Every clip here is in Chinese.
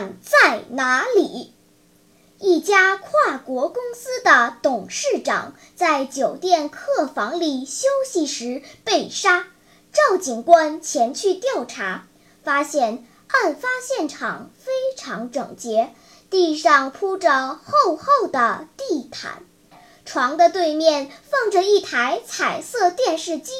在哪里？一家跨国公司的董事长在酒店客房里休息时被杀。赵警官前去调查，发现案发现场非常整洁，地上铺着厚厚的地毯，床的对面放着一台彩色电视机。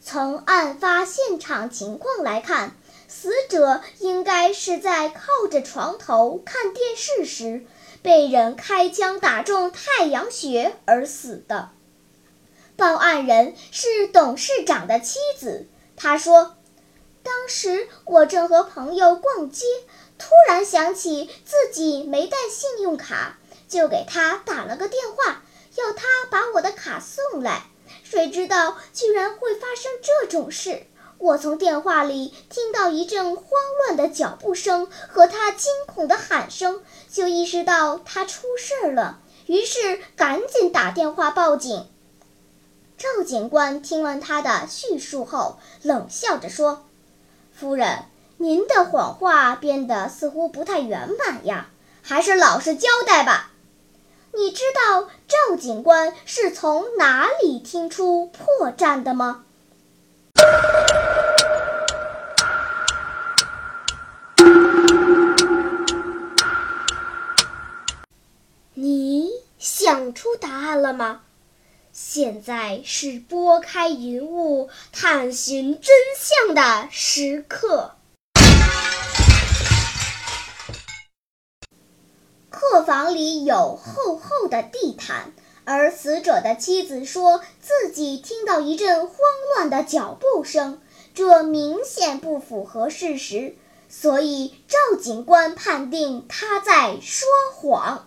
从案发现场情况来看，死者应该是在靠着床头看电视时。被人开枪打中太阳穴而死的。报案人是董事长的妻子。她说：“当时我正和朋友逛街，突然想起自己没带信用卡，就给他打了个电话，要他把我的卡送来。谁知道居然会发生这种事。”我从电话里听到一阵慌乱的脚步声和他惊恐的喊声，就意识到他出事儿了，于是赶紧打电话报警。赵警官听完他的叙述后，冷笑着说：“夫人，您的谎话编得似乎不太圆满呀，还是老实交代吧。你知道赵警官是从哪里听出破绽的吗？”想出答案了吗？现在是拨开云雾探寻真相的时刻。客房里有厚厚的地毯，而死者的妻子说自己听到一阵慌乱的脚步声，这明显不符合事实，所以赵警官判定他在说谎。